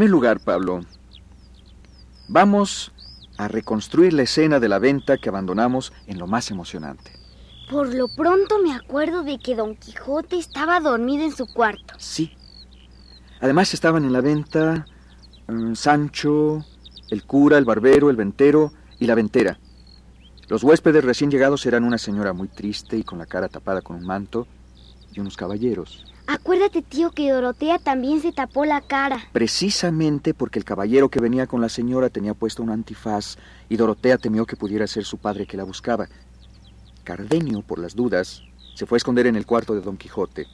Primer lugar, Pablo, vamos a reconstruir la escena de la venta que abandonamos en lo más emocionante. Por lo pronto me acuerdo de que Don Quijote estaba dormido en su cuarto. Sí. Además estaban en la venta mm, Sancho, el cura, el barbero, el ventero y la ventera. Los huéspedes recién llegados eran una señora muy triste y con la cara tapada con un manto y unos caballeros. Acuérdate, tío, que Dorotea también se tapó la cara. Precisamente porque el caballero que venía con la señora tenía puesto un antifaz y Dorotea temió que pudiera ser su padre que la buscaba. Cardenio, por las dudas, se fue a esconder en el cuarto de Don Quijote.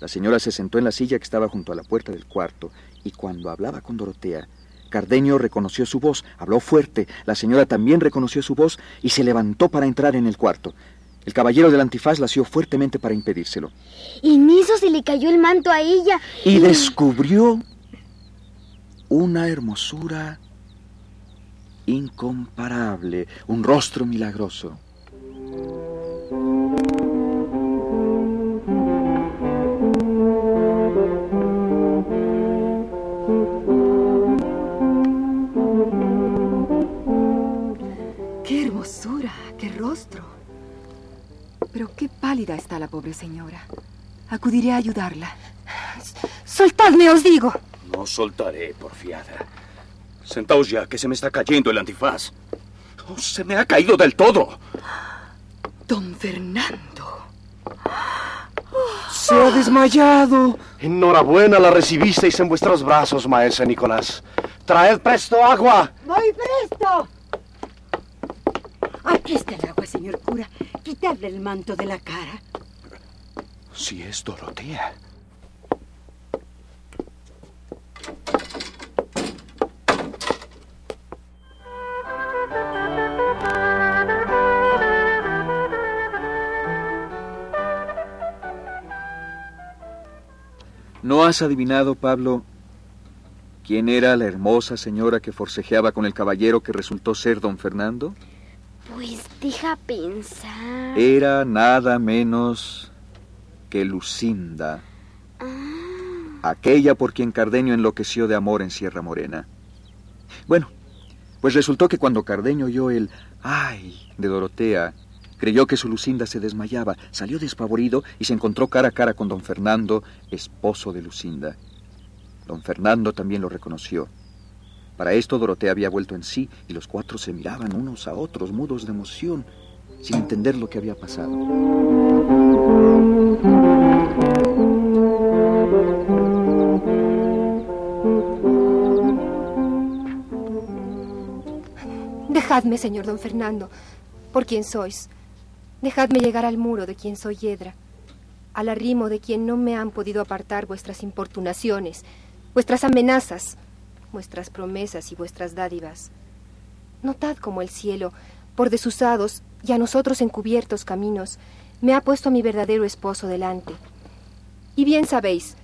La señora se sentó en la silla que estaba junto a la puerta del cuarto y cuando hablaba con Dorotea, Cardenio reconoció su voz, habló fuerte, la señora también reconoció su voz y se levantó para entrar en el cuarto. El caballero del antifaz la asió fuertemente para impedírselo. Y en eso se le cayó el manto a ella. Y descubrió una hermosura incomparable, un rostro milagroso. ¡Qué hermosura! ¡Qué rostro! Pero qué pálida está la pobre señora. Acudiré a ayudarla. Soltadme, os digo. No soltaré, porfiada. Sentaos ya, que se me está cayendo el antifaz. Oh, se me ha caído del todo. Don Fernando. Se ha desmayado. Enhorabuena, la recibisteis en vuestros brazos, maese Nicolás. Traed presto agua. Voy presto. Aquí está el agua, señor cura. Quitadle el manto de la cara. Si es Dorotea. ¿No has adivinado, Pablo, quién era la hermosa señora que forcejeaba con el caballero que resultó ser don Fernando? Deja pensar. Era nada menos que Lucinda, Ah, aquella por quien Cardenio enloqueció de amor en Sierra Morena. Bueno, pues resultó que cuando Cardenio oyó el ay de Dorotea, creyó que su Lucinda se desmayaba, salió despavorido y se encontró cara a cara con don Fernando, esposo de Lucinda. Don Fernando también lo reconoció. Para esto Dorotea había vuelto en sí y los cuatro se miraban unos a otros, mudos de emoción, sin entender lo que había pasado. Dejadme, señor don Fernando, por quien sois. Dejadme llegar al muro de quien soy hiedra, al arrimo de quien no me han podido apartar vuestras importunaciones, vuestras amenazas, vuestras promesas y vuestras dádivas. Notad cómo el cielo, por desusados y a nosotros encubiertos caminos, me ha puesto a mi verdadero esposo delante. Y bien sabéis,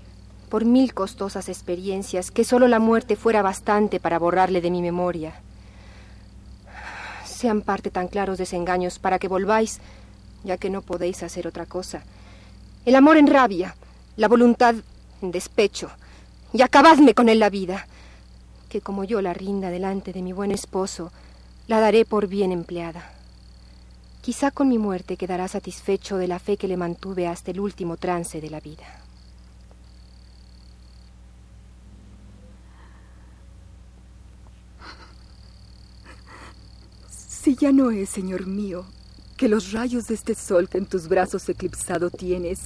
por mil costosas experiencias, que sólo la muerte fuera bastante para borrarle de mi memoria. Sean parte tan claros desengaños para que volváis, ya que no podéis hacer otra cosa. El amor en rabia, la voluntad en despecho, y acabadme con él la vida, que como yo la rinda delante de mi buen esposo, la daré por bien empleada. Quizá con mi muerte quedará satisfecho de la fe que le mantuve hasta el último trance de la vida. Si ya no es, señor mío, que los rayos de este sol que en tus brazos eclipsado tienes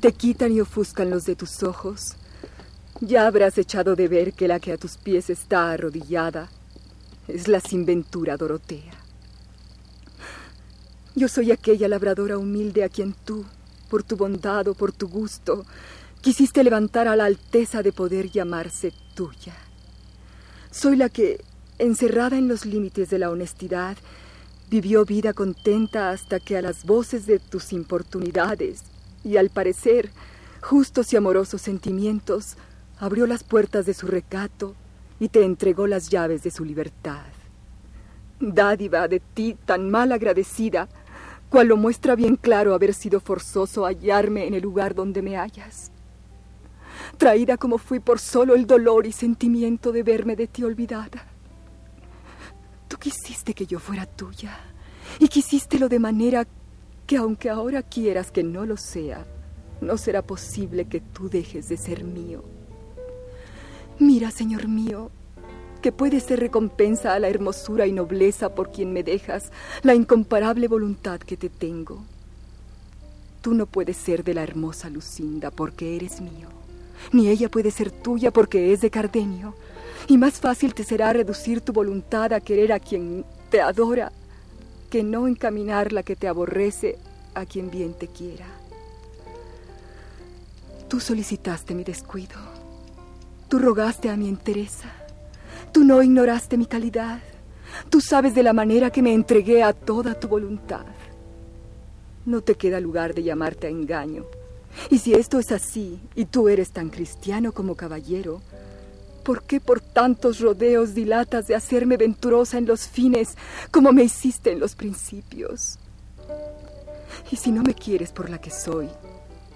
te quitan y ofuscan los de tus ojos, ya habrás echado de ver que la que a tus pies está arrodillada es la sinventura Dorotea. Yo soy aquella labradora humilde a quien tú, por tu bondad o por tu gusto, quisiste levantar a la alteza de poder llamarse tuya. Soy la que, encerrada en los límites de la honestidad, vivió vida contenta hasta que a las voces de tus importunidades y al parecer justos y amorosos sentimientos abrió las puertas de su recato y te entregó las llaves de su libertad. Dádiva de ti tan mal agradecida, cual lo muestra bien claro haber sido forzoso hallarme en el lugar donde me hallas. Traída como fui por solo el dolor y sentimiento de verme de ti olvidada. Tú quisiste que yo fuera tuya y quisístelo de manera que aunque ahora quieras que no lo sea, no será posible que tú dejes de ser mío. Mira, Señor mío, que puede ser recompensa a la hermosura y nobleza por quien me dejas, la incomparable voluntad que te tengo. Tú no puedes ser de la hermosa Lucinda porque eres mío, ni ella puede ser tuya porque es de Cardenio, y más fácil te será reducir tu voluntad a querer a quien te adora que no encaminar la que te aborrece a quien bien te quiera. Tú solicitaste mi descuido, tú rogaste a mi entereza, tú no ignoraste mi calidad, tú sabes de la manera que me entregué a toda tu voluntad. No te queda lugar de llamarte a engaño. Y si esto es así, y tú eres tan cristiano como caballero, ¿Por qué por tantos rodeos dilatas de hacerme venturosa en los fines como me hiciste en los principios? Y si no me quieres por la que soy,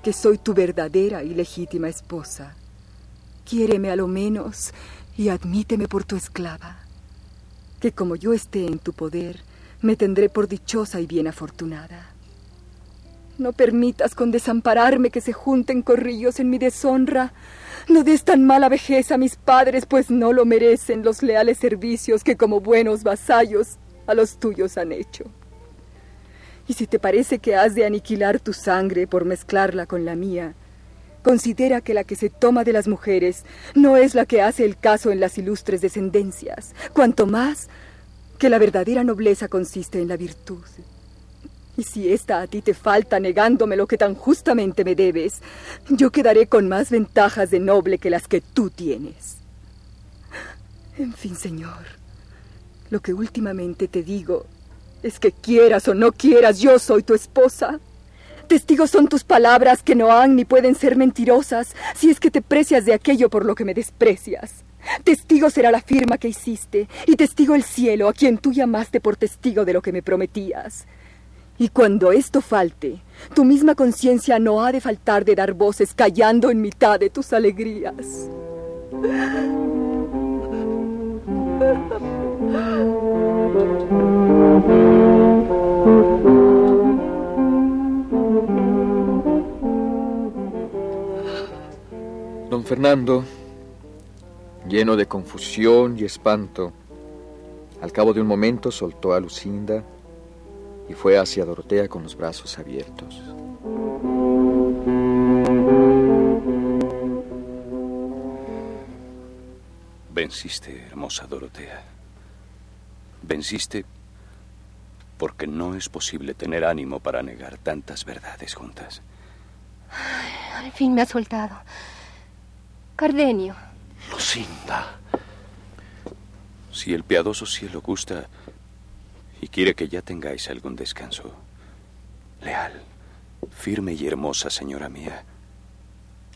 que soy tu verdadera y legítima esposa, quiéreme a lo menos y admíteme por tu esclava, que como yo esté en tu poder, me tendré por dichosa y bien afortunada. No permitas con desampararme que se junten corrillos en mi deshonra, no des tan mala vejez a mis padres, pues no lo merecen los leales servicios que como buenos vasallos a los tuyos han hecho. Y si te parece que has de aniquilar tu sangre por mezclarla con la mía, considera que la que se toma de las mujeres no es la que hace el caso en las ilustres descendencias, cuanto más que la verdadera nobleza consiste en la virtud. Y si esta a ti te falta negándome lo que tan justamente me debes, yo quedaré con más ventajas de noble que las que tú tienes. En fin, señor, lo que últimamente te digo es que quieras o no quieras, yo soy tu esposa. Testigos son tus palabras que no han ni pueden ser mentirosas si es que te precias de aquello por lo que me desprecias. Testigo será la firma que hiciste y testigo el cielo a quien tú llamaste por testigo de lo que me prometías. Y cuando esto falte, tu misma conciencia no ha de faltar de dar voces callando en mitad de tus alegrías. Don Fernando, lleno de confusión y espanto, al cabo de un momento soltó a Lucinda y fue hacia Dorotea con los brazos abiertos. Venciste, hermosa Dorotea. Venciste porque no es posible tener ánimo para negar tantas verdades juntas. al fin me ha soltado. Cardenio. Lucinda. Si el piadoso cielo gusta, y quiere que ya tengáis algún descanso. Leal, firme y hermosa, señora mía.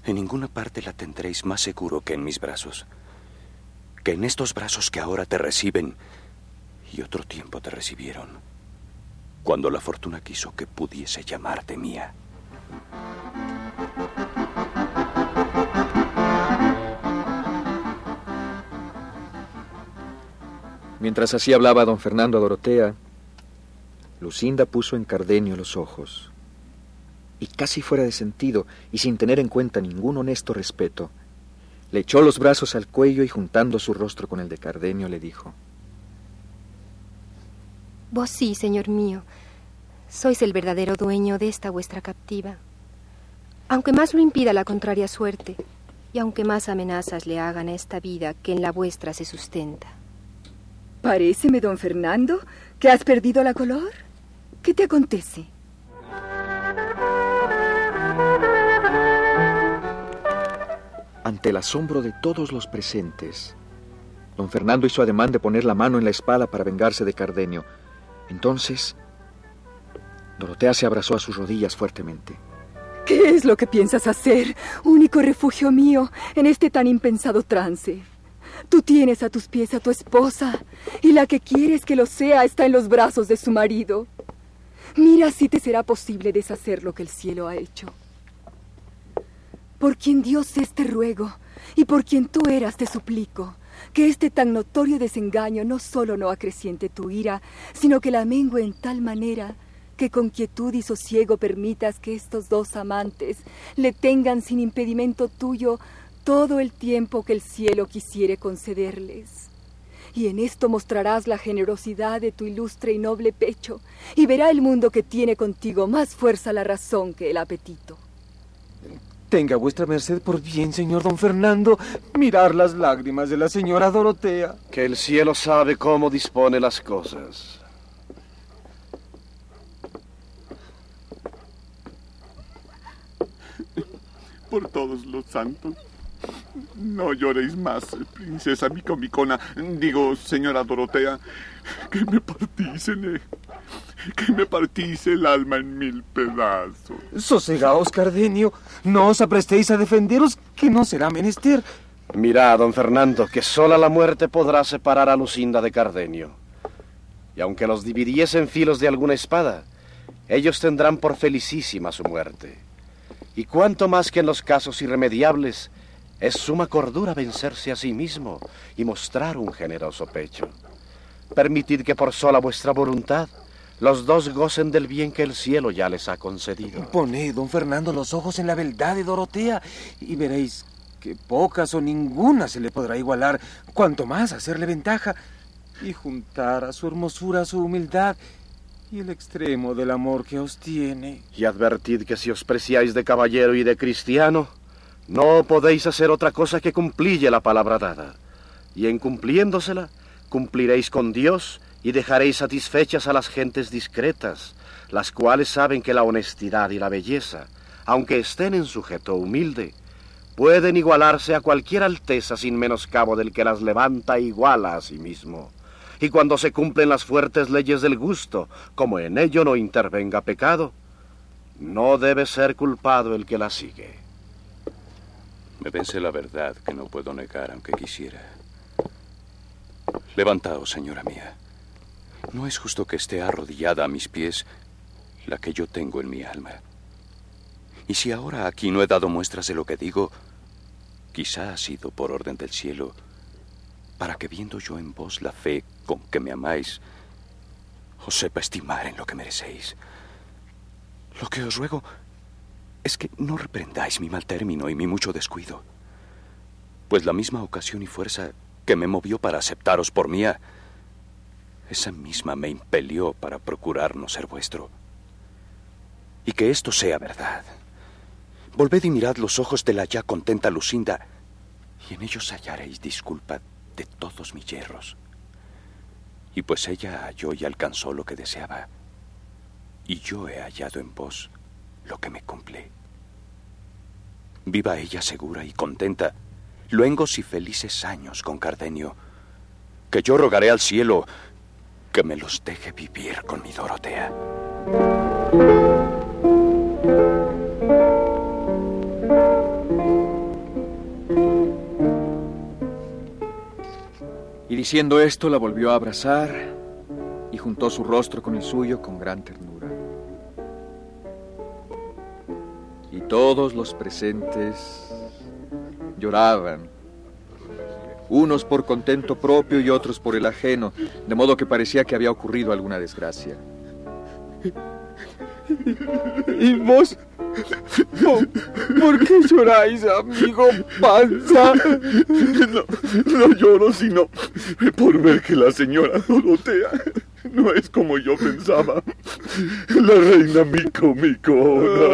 En ninguna parte la tendréis más seguro que en mis brazos. Que en estos brazos que ahora te reciben y otro tiempo te recibieron. Cuando la fortuna quiso que pudiese llamarte mía. Mientras así hablaba don Fernando a Dorotea, Lucinda puso en Cardenio los ojos, y casi fuera de sentido, y sin tener en cuenta ningún honesto respeto, le echó los brazos al cuello y juntando su rostro con el de Cardenio le dijo, Vos sí, señor mío, sois el verdadero dueño de esta vuestra captiva. Aunque más lo impida la contraria suerte, y aunque más amenazas le hagan a esta vida que en la vuestra se sustenta. Paréceme, don Fernando, que has perdido la color. ¿Qué te acontece? Ante el asombro de todos los presentes, don Fernando hizo ademán de poner la mano en la espada para vengarse de Cardenio. Entonces, Dorotea se abrazó a sus rodillas fuertemente. ¿Qué es lo que piensas hacer, único refugio mío en este tan impensado trance? Tú tienes a tus pies a tu esposa, y la que quieres que lo sea está en los brazos de su marido. Mira si te será posible deshacer lo que el cielo ha hecho. Por quien Dios es te ruego, y por quien tú eras te suplico, que este tan notorio desengaño no solo no acreciente tu ira, sino que la mengue en tal manera que con quietud y sosiego permitas que estos dos amantes le tengan sin impedimento tuyo todo el tiempo que el cielo quisiere concederles. Y en esto mostrarás la generosidad de tu ilustre y noble pecho, y verá el mundo que tiene contigo más fuerza la razón que el apetito. Tenga vuestra merced por bien, señor don Fernando, mirar las lágrimas de la señora Dorotea. Que el cielo sabe cómo dispone las cosas. Por todos los santos. No lloréis más, princesa Micomicona. Digo, señora Dorotea, que me partís en el, que me partís el alma en mil pedazos. Sosegaos, Cardenio. No os aprestéis a defenderos, que no será menester. Mirad, don Fernando, que sola la muerte podrá separar a Lucinda de Cardenio. Y aunque los dividiesen filos de alguna espada, ellos tendrán por felicísima su muerte. Y cuanto más que en los casos irremediables, es suma cordura vencerse a sí mismo y mostrar un generoso pecho. Permitid que por sola vuestra voluntad los dos gocen del bien que el cielo ya les ha concedido. Poned, don Fernando, los ojos en la beldad de Dorotea y veréis que pocas o ninguna se le podrá igualar, cuanto más hacerle ventaja y juntar a su hermosura su humildad y el extremo del amor que os tiene. Y advertid que si os preciáis de caballero y de cristiano, no podéis hacer otra cosa que cumplille la palabra dada. Y en cumpliéndosela, cumpliréis con Dios y dejaréis satisfechas a las gentes discretas, las cuales saben que la honestidad y la belleza, aunque estén en sujeto humilde, pueden igualarse a cualquier alteza sin menoscabo del que las levanta e iguala a sí mismo. Y cuando se cumplen las fuertes leyes del gusto, como en ello no intervenga pecado, no debe ser culpado el que la sigue. Me vence la verdad que no puedo negar aunque quisiera. Levantaos, señora mía. No es justo que esté arrodillada a mis pies la que yo tengo en mi alma. Y si ahora aquí no he dado muestras de lo que digo, quizá ha sido por orden del cielo, para que viendo yo en vos la fe con que me amáis, os sepa estimar en lo que merecéis. Lo que os ruego es que no reprendáis mi mal término y mi mucho descuido, pues la misma ocasión y fuerza que me movió para aceptaros por mía, esa misma me impelió para procurar no ser vuestro. Y que esto sea verdad. Volved y mirad los ojos de la ya contenta Lucinda, y en ellos hallaréis disculpa de todos mis hierros. Y pues ella halló y alcanzó lo que deseaba, y yo he hallado en vos lo que me cumple. Viva ella segura y contenta, luengos y felices años con Cardenio, que yo rogaré al cielo que me los deje vivir con mi Dorotea. Y diciendo esto la volvió a abrazar y juntó su rostro con el suyo con gran ternura. Todos los presentes lloraban, unos por contento propio y otros por el ajeno, de modo que parecía que había ocurrido alguna desgracia. ¿Y vos? ¿Por, qué lloráis, amigo Panza? No, no lloro sino por ver que la señora Dorotea no es como yo pensaba. La reina Mico Micona.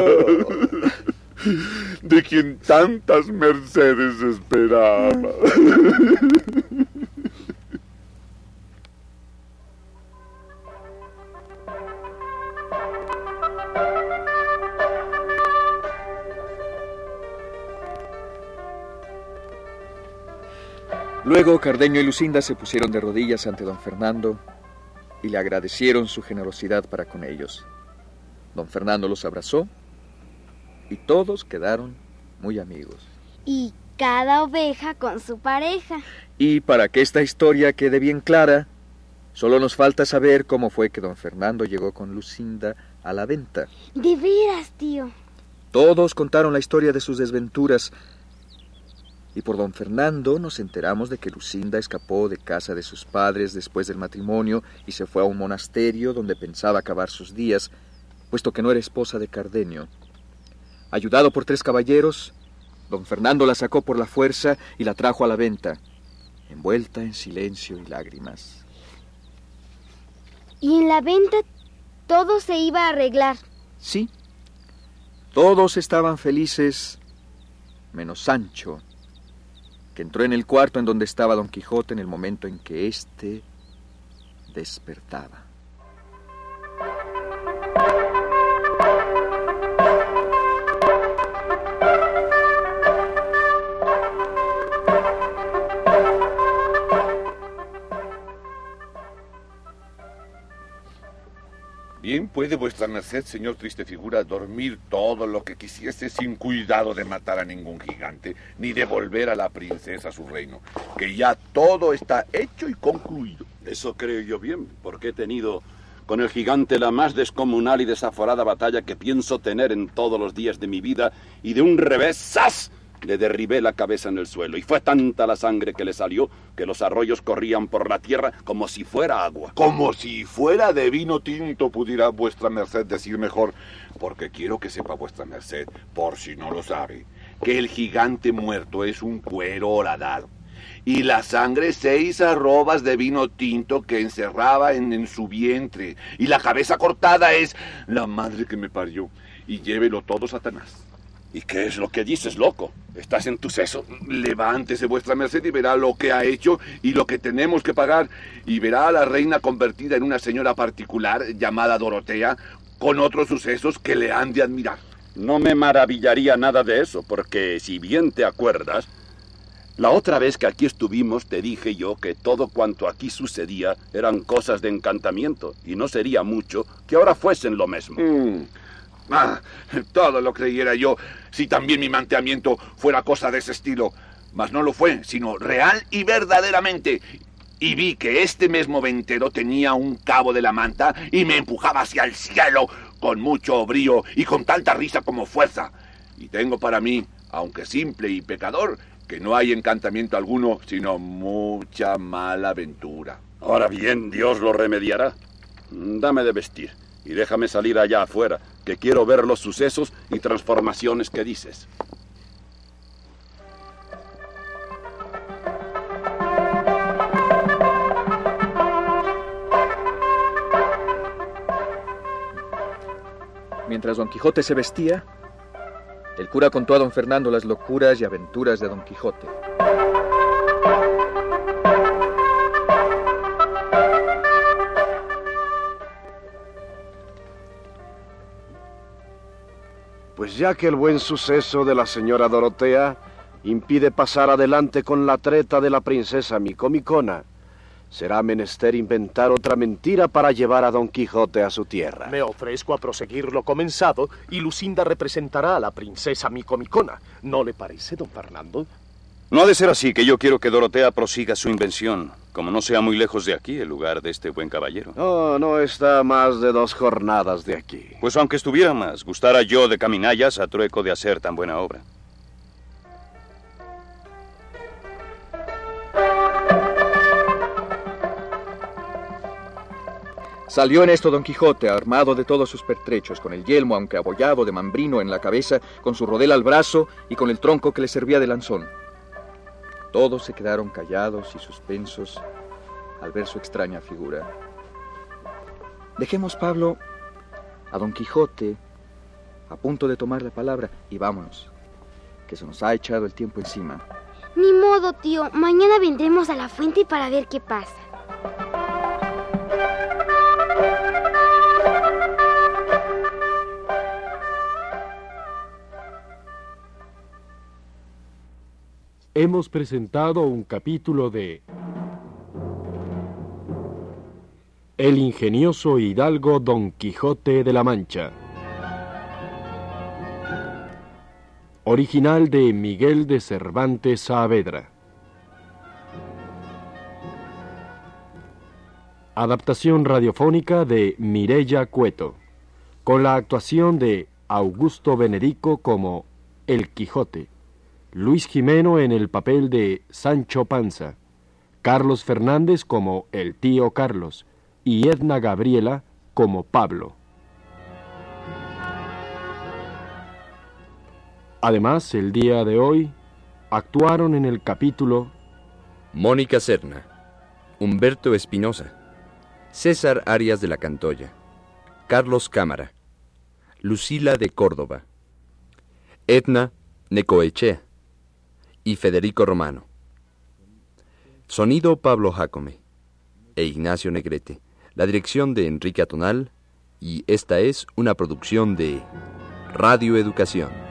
De quien tantas mercedes esperaba. Luego Cardenio y Lucinda se pusieron de rodillas ante don Fernando y le agradecieron su generosidad para con ellos. Don Fernando los abrazó y todos quedaron muy amigos. Y cada oveja con su pareja. Y para que esta historia quede bien clara, solo nos falta saber cómo fue que don Fernando llegó con Lucinda a la venta. De veras, tío. Todos contaron la historia de sus desventuras, y por don Fernando nos enteramos de que Lucinda escapó de casa de sus padres después del matrimonio y se fue a un monasterio donde pensaba acabar sus días, puesto que no era esposa de Cardenio. Ayudado por tres caballeros, don Fernando la sacó por la fuerza y la trajo a la venta, envuelta en silencio y lágrimas. Y en la venta todo se iba a arreglar. Sí, todos estaban felices, menos Sancho, que entró en el cuarto en donde estaba Don Quijote en el momento en que éste despertaba. Puede vuestra merced, señor triste figura, dormir todo lo que quisiese sin cuidado de matar a ningún gigante, ni de volver a la princesa a su reino, que ya todo está hecho y concluido. Eso creo yo bien, porque he tenido con el gigante la más descomunal y desaforada batalla que pienso tener en todos los días de mi vida, y de un revés, ¡zas! Le derribé la cabeza en el suelo y fue tanta la sangre que le salió que los arroyos corrían por la tierra como si fuera agua. Como si fuera de vino tinto, pudiera vuestra merced decir mejor, porque quiero que sepa vuestra merced, por si no lo sabe, que el gigante muerto es un cuero horadado. Y la sangre seis arrobas de vino tinto que encerraba en, en su vientre. Y la cabeza cortada es la madre que me parió. Y llévelo todo, Satanás. ¿Y qué es lo que dices, loco? ¿Estás en tu seso? Levántese vuestra merced y verá lo que ha hecho y lo que tenemos que pagar. Y verá a la reina convertida en una señora particular llamada Dorotea, con otros sucesos que le han de admirar. No me maravillaría nada de eso, porque si bien te acuerdas, la otra vez que aquí estuvimos te dije yo que todo cuanto aquí sucedía eran cosas de encantamiento, y no sería mucho que ahora fuesen lo mismo. Mm. Ah, todo lo creyera yo si también mi manteamiento fuera cosa de ese estilo. Mas no lo fue, sino real y verdaderamente. Y vi que este mismo ventero tenía un cabo de la manta y me empujaba hacia el cielo con mucho brío y con tanta risa como fuerza. Y tengo para mí, aunque simple y pecador, que no hay encantamiento alguno, sino mucha mala aventura. Ahora bien, Dios lo remediará. Dame de vestir y déjame salir allá afuera, que quiero ver los sucesos y transformaciones que dices. Mientras Don Quijote se vestía, el cura contó a Don Fernando las locuras y aventuras de Don Quijote. Pues ya que el buen suceso de la señora Dorotea impide pasar adelante con la treta de la princesa Micomicona, será menester inventar otra mentira para llevar a Don Quijote a su tierra. Me ofrezco a proseguir lo comenzado y Lucinda representará a la princesa Micomicona. ¿No le parece, don Fernando? No ha de ser así, que yo quiero que Dorotea prosiga su invención, como no sea muy lejos de aquí el lugar de este buen caballero. No, no está más de dos jornadas de aquí. Pues aunque estuviera más, gustara yo de caminallas a trueco de hacer tan buena obra. Salió en esto Don Quijote, armado de todos sus pertrechos, con el yelmo, aunque abollado de mambrino en la cabeza, con su rodel al brazo y con el tronco que le servía de lanzón. Todos se quedaron callados y suspensos al ver su extraña figura. Dejemos, Pablo, a Don Quijote a punto de tomar la palabra y vámonos, que se nos ha echado el tiempo encima. Ni modo, tío. Mañana vendremos a la fuente para ver qué pasa. Hemos presentado un capítulo de El ingenioso hidalgo Don Quijote de la Mancha. Original de Miguel de Cervantes Saavedra. Adaptación radiofónica de Mirella Cueto, con la actuación de Augusto Benedico como El Quijote, Luis Jimeno en el papel de Sancho Panza, Carlos Fernández como el tío Carlos y Edna Gabriela como Pablo. Además, el día de hoy actuaron en el capítulo Mónica Serna, Humberto Espinosa, César Arias de la Cantoya, Carlos Cámara, Lucila de Córdoba, Etna Necoechea y Federico Romano. Sonido Pablo Jacome e Ignacio Negrete. La dirección de Enrique Atonal y esta es una producción de Radio Educación.